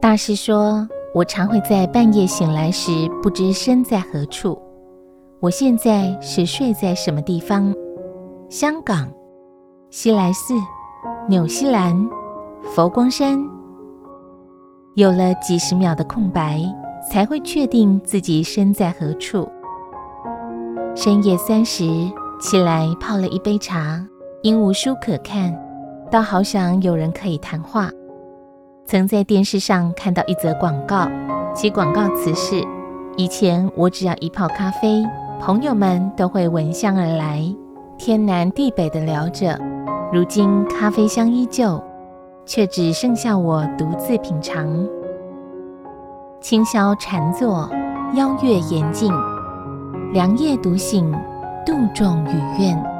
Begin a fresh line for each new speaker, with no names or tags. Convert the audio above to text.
大师说，我常会在半夜醒来时不知身在何处。我现在是睡在什么地方？香港、西来寺、纽西兰、佛光山。有了几十秒的空白，才会确定自己身在何处。深夜三时起来泡了一杯茶，因无书可看，倒好想有人可以谈话。曾在电视上看到一则广告，其广告词是：以前我只要一泡咖啡，朋友们都会闻香而来。天南地北的聊着，如今咖啡香依旧，却只剩下我独自品尝。清宵禅坐，邀月严静，凉夜独醒，度众与怨。